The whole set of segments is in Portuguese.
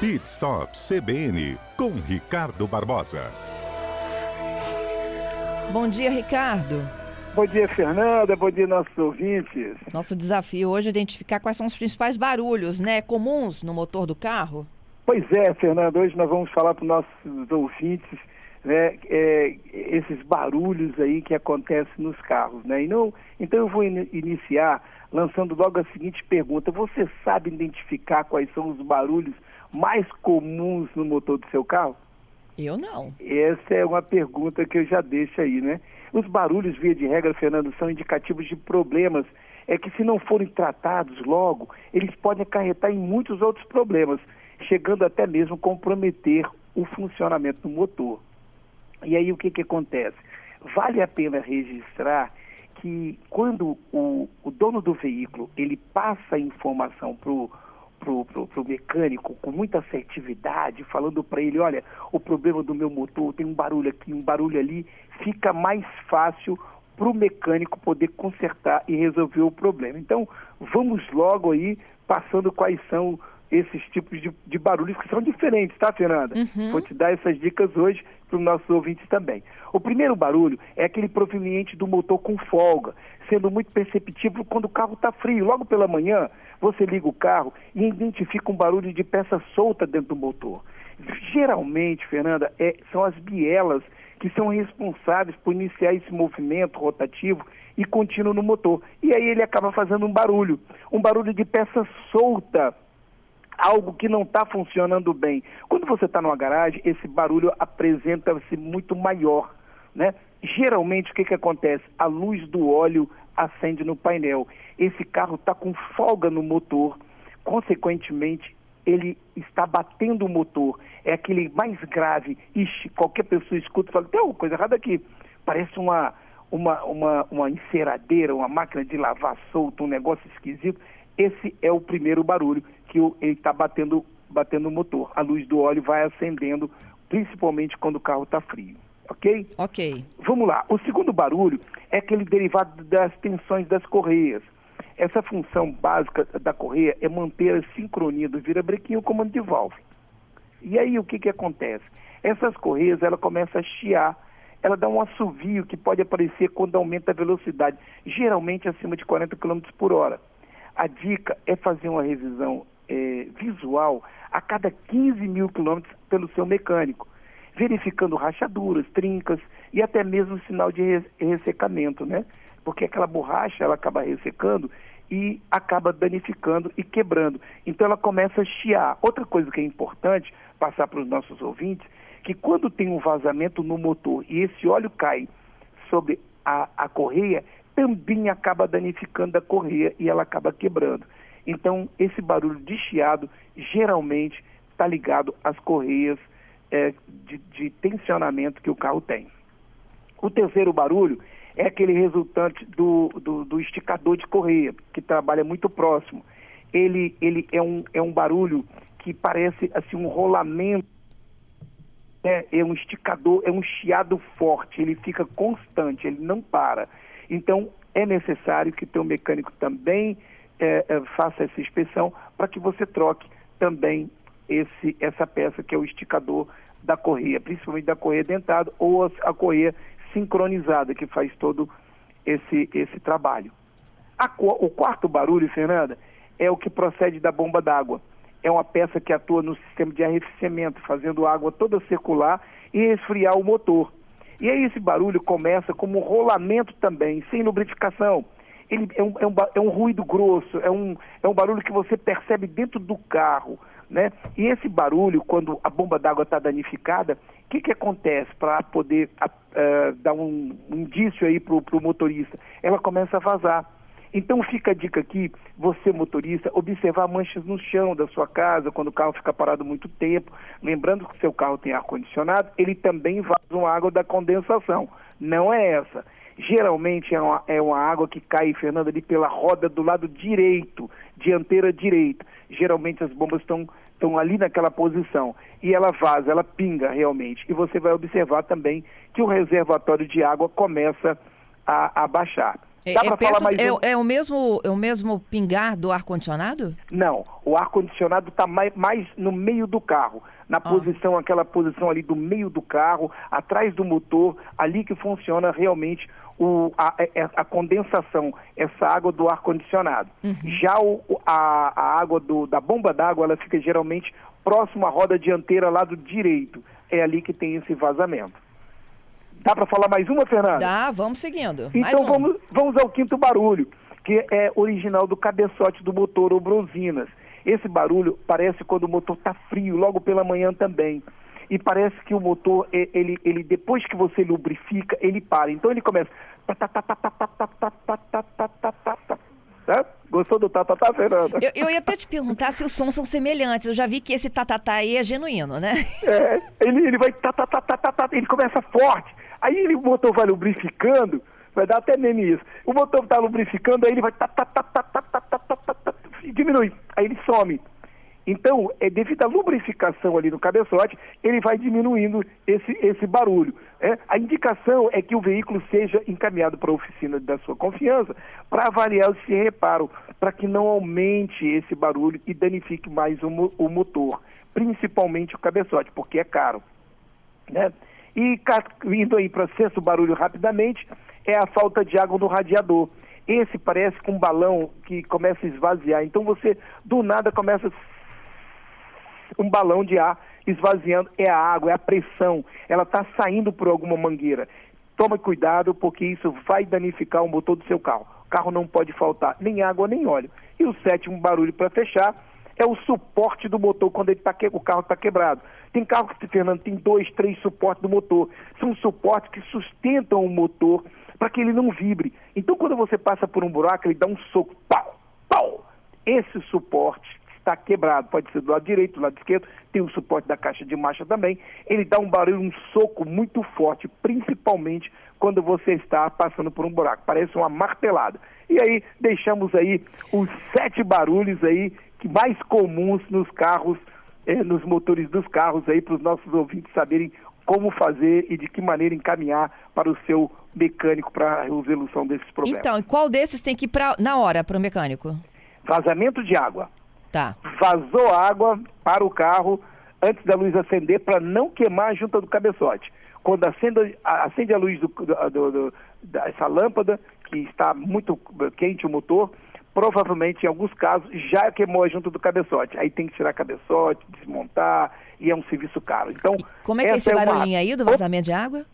Pit Stop CBN com Ricardo Barbosa. Bom dia, Ricardo. Bom dia, Fernanda. Bom dia, nossos ouvintes. Nosso desafio hoje é identificar quais são os principais barulhos, né, comuns no motor do carro. Pois é, Fernanda. Hoje nós vamos falar para os nossos ouvintes né, é, esses barulhos aí que acontecem nos carros, né? E não, então eu vou in iniciar lançando logo a seguinte pergunta: você sabe identificar quais são os barulhos mais comuns no motor do seu carro? Eu não. Essa é uma pergunta que eu já deixo aí, né? Os barulhos, via de regra, Fernando, são indicativos de problemas. É que se não forem tratados logo, eles podem acarretar em muitos outros problemas, chegando até mesmo comprometer o funcionamento do motor. E aí o que, que acontece? Vale a pena registrar que quando o, o dono do veículo ele passa a informação para o pro, pro, pro mecânico com muita assertividade, falando para ele, olha, o problema do meu motor tem um barulho aqui, um barulho ali, fica mais fácil para o mecânico poder consertar e resolver o problema. Então, vamos logo aí passando quais são esses tipos de, de barulhos que são diferentes, tá, Fernanda? Uhum. Vou te dar essas dicas hoje para os nossos ouvintes também. O primeiro barulho é aquele proveniente do motor com folga, sendo muito perceptível quando o carro está frio. Logo pela manhã, você liga o carro e identifica um barulho de peça solta dentro do motor. Geralmente, Fernanda, é, são as bielas que são responsáveis por iniciar esse movimento rotativo e contínuo no motor. E aí ele acaba fazendo um barulho, um barulho de peça solta algo que não está funcionando bem. Quando você está numa garagem, esse barulho apresenta-se muito maior, né? Geralmente o que, que acontece? A luz do óleo acende no painel. Esse carro está com folga no motor, consequentemente ele está batendo o motor. É aquele mais grave. Ixi, qualquer pessoa escuta e fala, tem alguma coisa errada aqui. Parece uma, uma, uma, uma enceradeira, uma máquina de lavar solta, um negócio esquisito. Esse é o primeiro barulho que ele está batendo, batendo o motor. A luz do óleo vai acendendo, principalmente quando o carro está frio. Ok? Ok. Vamos lá. O segundo barulho é aquele derivado das tensões das correias. Essa função básica da correia é manter a sincronia do virabrequim e o comando de válvula. E aí o que, que acontece? Essas correias ela começa a chiar, ela dá um assovio que pode aparecer quando aumenta a velocidade, geralmente acima de 40 km por hora. A dica é fazer uma revisão é, visual a cada 15 mil quilômetros pelo seu mecânico, verificando rachaduras, trincas e até mesmo sinal de ressecamento, né? Porque aquela borracha ela acaba ressecando e acaba danificando e quebrando. Então ela começa a chiar. Outra coisa que é importante passar para os nossos ouvintes, que quando tem um vazamento no motor e esse óleo cai sobre a, a correia, também acaba danificando a correia e ela acaba quebrando. Então, esse barulho de chiado geralmente está ligado às correias é, de, de tensionamento que o carro tem. O terceiro barulho é aquele resultante do, do, do, esticador de correia, que trabalha muito próximo. Ele, ele é, um, é um barulho que parece assim um rolamento, é, é um esticador, é um chiado forte, ele fica constante, ele não para. Então, é necessário que teu mecânico também é, é, faça essa inspeção para que você troque também esse, essa peça que é o esticador da correia, principalmente da correia dentada ou a, a correia sincronizada que faz todo esse, esse trabalho. A, o quarto barulho, Fernanda, é o que procede da bomba d'água. É uma peça que atua no sistema de arrefecimento, fazendo a água toda circular e esfriar o motor. E aí esse barulho começa como um rolamento também, sem lubrificação ele é um, é um, é um ruído grosso, é um, é um barulho que você percebe dentro do carro. Né? E esse barulho, quando a bomba d'água está danificada, o que, que acontece para poder uh, dar um, um indício aí para o motorista? Ela começa a vazar. Então fica a dica aqui, você motorista, observar manchas no chão da sua casa quando o carro fica parado muito tempo. Lembrando que o seu carro tem ar-condicionado, ele também vaza uma água da condensação. Não é essa. Geralmente é uma, é uma água que cai, Fernando, ali pela roda do lado direito, dianteira direita. Geralmente as bombas estão estão ali naquela posição e ela vaza, ela pinga realmente. E você vai observar também que o reservatório de água começa a, a baixar. É, Dá é perto- mais é, um? é o mesmo, é o mesmo pingar do ar-condicionado? Não, o ar-condicionado está mais, mais no meio do carro, na Ah. posição, aquela posição ali do meio do carro, atrás do motor, ali que funciona realmente o, a, é- a condensação, essa água do ar-condicionado. Já o- o- a, a água do- da bomba d'água, ela fica geralmente próximo à roda dianteira, lado direito. É ali que tem esse vazamento. Dá para falar mais uma, Fernanda? Dá, vamos seguindo. Então vamos, vamos ao quinto barulho, que é original do cabeçote do motor ou bronzinas. Esse barulho parece quando o motor está frio, logo pela manhã também. E parece que o motor, ele, ele depois que você lubrifica, ele para. Então ele começa. Tá? Gostou do tatatá, Fernanda? Eu, eu, ia até te perguntar se os sons são semelhantes. Eu já vi que esse tatatá aí é genuíno, né? É, ele, ele vai ele começa forte. Aí ele, o motor vai lubrificando, vai dar até meme isso. O motor tá lubrificando, aí ele vai tá, tá, tá, tá, tá, tá, tá, tá, tá, tá, e diminui. Aí ele some. Então, é devido à lubrificação ali no cabeçote, ele vai diminuindo esse, esse barulho. né? A indicação é que o veículo seja encaminhado para a oficina da sua confiança para avaliar esse reparo, para que não aumente esse barulho e danifique mais o, o motor, principalmente o cabeçote, porque é caro né? E indo aí para sexto barulho rapidamente, é a falta de água no radiador. Esse parece com um balão que começa a esvaziar. Então você, do nada, começa um balão de ar esvaziando. É a água, é a pressão. Ela está saindo por alguma mangueira. Tome cuidado, porque isso vai danificar o motor do seu carro. O carro não pode faltar nem água nem óleo. E o sétimo barulho para fechar é o suporte do motor quando ele tá que... o carro está quebrado. Tem carro que, Fernando, tem dois, três suportes do motor. São suportes que sustentam o motor para que ele não vibre. Então, quando você passa por um buraco, ele dá um soco. Pau, pau. Esse suporte está quebrado. Pode ser do lado direito, do lado esquerdo. Tem o suporte da caixa de marcha também. Ele dá um barulho, um soco muito forte, principalmente quando você está passando por um buraco. Parece uma martelada. E aí, deixamos aí os sete barulhos aí mais comuns nos carros, eh, nos motores dos carros aí, para os nossos ouvintes saberem como fazer e de que maneira encaminhar para o seu mecânico para a resolução desses problemas. Então, e qual desses tem que ir pra, na hora para o mecânico? Vazamento de água. Tá. Vazou água para o carro antes da luz acender para não queimar a junta do cabeçote. Quando acende, a- acende a luz do, do- do- dessa lâmpada, que está muito quente o motor, provavelmente, em alguns casos, já queimou a junta do cabeçote. Aí tem que tirar cabeçote, desmontar, e é um serviço caro. Então, E como é que é esse uma- barulhinho aí do vazamento de água?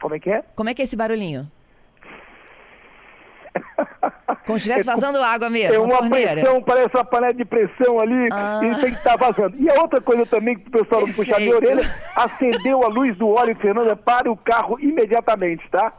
Como é que é? Como é que é esse barulhinho? Como se estivesse É vazando água mesmo, É uma uma torneira. pressão, parece uma panela de pressão ali, Ah. e tem que estar vazando. E a outra coisa também que o pessoal não puxar minha orelha, acendeu a luz do óleo, Fernanda, para o carro imediatamente, tá?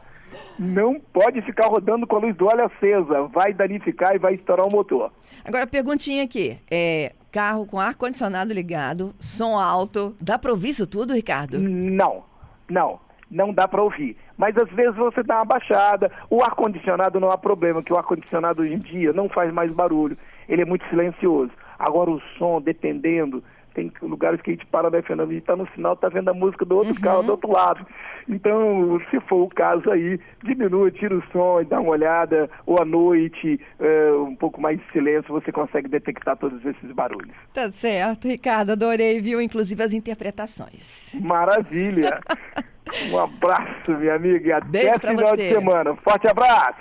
Não pode ficar rodando com a luz do óleo acesa, vai danificar e vai estourar o motor. Agora, perguntinha aqui. É, carro com ar-condicionado ligado, som alto. Dá pra ouvir isso tudo, Ricardo? Não, não, não dá para ouvir. Mas às vezes você dá uma baixada. O ar-condicionado não há problema, que o ar-condicionado hoje em dia não faz mais barulho. Ele é muito silencioso. Agora o som, dependendo, tem lugares que a gente para, né, Fernando? A gente tá no sinal, tá vendo a música do outro carro do outro lado. Então, se for o caso aí, diminua, tira o som e dá uma olhada, ou à noite, eh, um pouco mais de silêncio, você consegue detectar todos esses barulhos. Tá certo, Ricardo. Adorei, viu? Inclusive as interpretações. Maravilha! Um abraço, minha amiga, e Beijo até pra final você. de semana. Forte abraço!